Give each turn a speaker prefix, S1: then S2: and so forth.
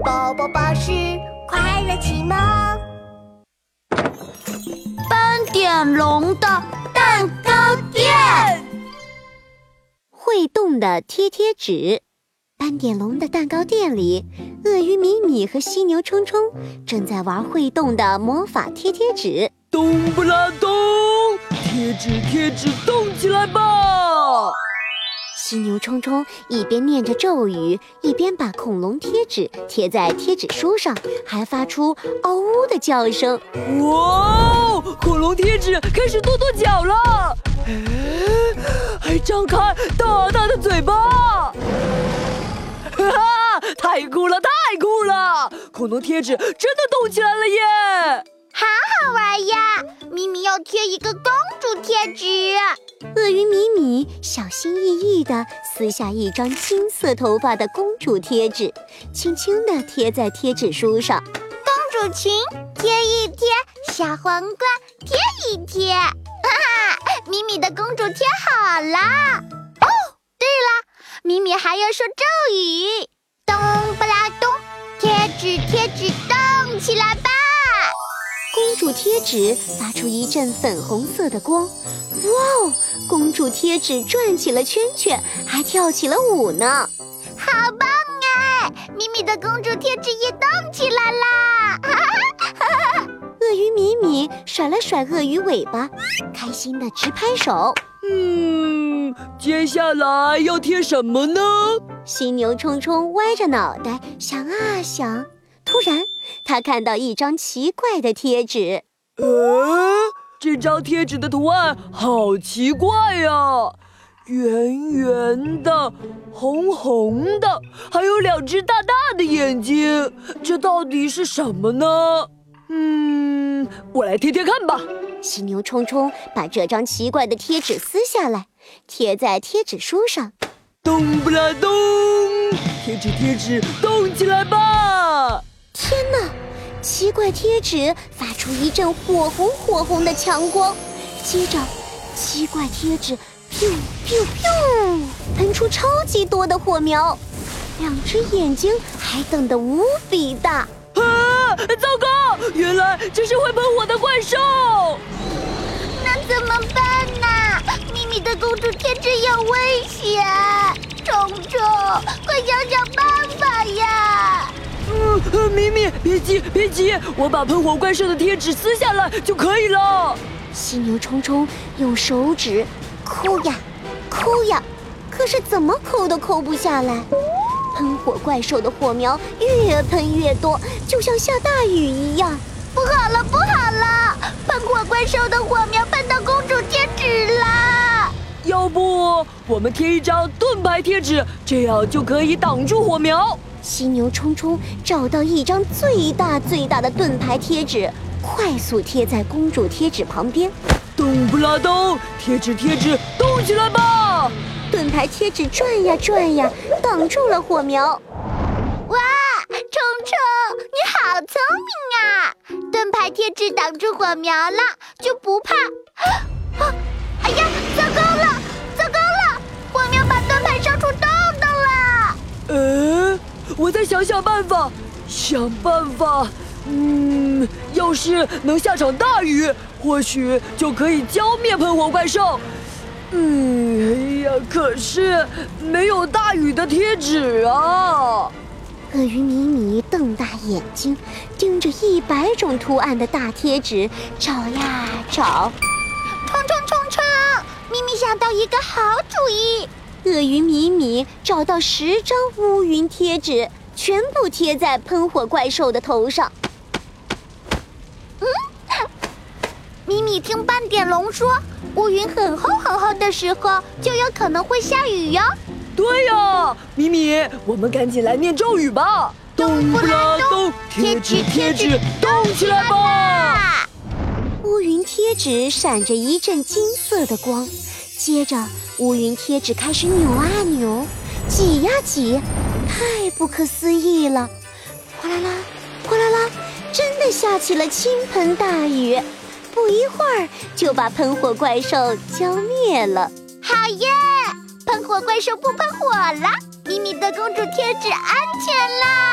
S1: 宝宝巴士快乐启蒙。斑点龙的蛋糕店，
S2: 会动的贴贴纸。斑点龙的蛋糕店里，鳄鱼米米和犀牛冲冲正在玩会动的魔法贴贴纸。
S3: 咚不拉咚，贴纸贴纸动起来吧！
S2: 犀牛冲冲一边念着咒语，一边把恐龙贴纸贴在贴纸书上，还发出“嗷呜”的叫声。
S3: 哇！恐龙贴纸开始跺跺脚了，还张开大大的嘴巴！哈哈，太酷了，太酷了！恐龙贴纸真的动起来了耶！
S1: 好好玩呀！咪咪要贴一个公主贴纸。
S2: 鳄鱼米米小心翼翼地撕下一张金色头发的公主贴纸，轻轻地贴在贴纸书上。
S1: 公主裙贴一贴，小皇冠贴一贴，哈哈！米米的公主贴好啦。哦，对了，米米还要说咒语：咚不啦咚，贴纸贴纸动起来吧！
S2: 公主贴纸发出一阵粉红色的光。哇哦！公主贴纸转起了圈圈，还跳起了舞呢，
S1: 好棒哎！米米的公主贴纸也动起来啦！
S2: 鳄鱼米米甩了甩鳄鱼尾巴，开心的直拍手。
S3: 嗯，接下来要贴什么呢？
S2: 犀牛冲冲歪着脑袋想啊想，突然他看到一张奇怪的贴纸。
S3: 呃。这张贴纸的图案好奇怪呀，圆圆的，红红的，还有两只大大的眼睛，这到底是什么呢？嗯，我来贴贴看吧。
S2: 犀牛冲冲把这张奇怪的贴纸撕下来，贴在贴纸书上。
S3: 咚不啦咚，贴纸贴纸动起来吧！
S2: 天哪！奇怪贴纸发出一阵火红火红的强光，接着，奇怪贴纸噗噗噗喷出超级多的火苗，两只眼睛还瞪得无比大。
S3: 啊！糟糕，原来这是会喷火的怪兽。
S1: 那怎么办呢？咪咪的公主贴纸有危险，虫虫，快想想办法！
S3: 呃，咪咪，别急，别急，我把喷火怪兽的贴纸撕下来就可以了。
S2: 犀牛冲冲用手指抠呀，抠呀，可是怎么抠都抠不下来。喷火怪兽的火苗越喷越多，就像下大雨一样。
S1: 不好了，不好了！喷火怪兽的火苗喷到公主贴纸了。
S3: 要不我们贴一张盾牌贴纸，这样就可以挡住火苗。
S2: 犀牛冲冲找到一张最大最大的盾牌贴纸，快速贴在公主贴纸旁边。
S3: 咚不拉咚，贴纸贴纸动起来吧！
S2: 盾牌贴纸转呀转呀，挡住了火苗。
S1: 哇，冲冲，你好聪明啊！盾牌贴纸挡住火苗了，就不怕。
S3: 想想办法，想办法。嗯，要是能下场大雨，或许就可以浇灭喷火怪兽。嗯，哎呀，可是没有大雨的贴纸啊！
S2: 鳄鱼米米瞪大眼睛，盯着一百种图案的大贴纸找呀找。
S1: 冲冲冲冲！咪咪想到一个好主意。
S2: 鳄鱼米米找到十张乌云贴纸，全部贴在喷火怪兽的头上。
S1: 嗯，米米听斑点龙说，乌云很厚很厚的时候，就有可能会下雨哟。
S3: 对呀，米米，我们赶紧来念咒语吧！
S1: 动不啦动，
S3: 贴纸贴纸动起来吧！
S2: 乌云贴纸闪着一阵金色的光，接着。乌云贴纸开始扭啊扭，挤呀挤，太不可思议了！哗啦啦，哗啦啦，真的下起了倾盆大雨，不一会儿就把喷火怪兽浇灭了。
S1: 好耶！喷火怪兽不喷火了，咪咪的公主贴纸安全啦！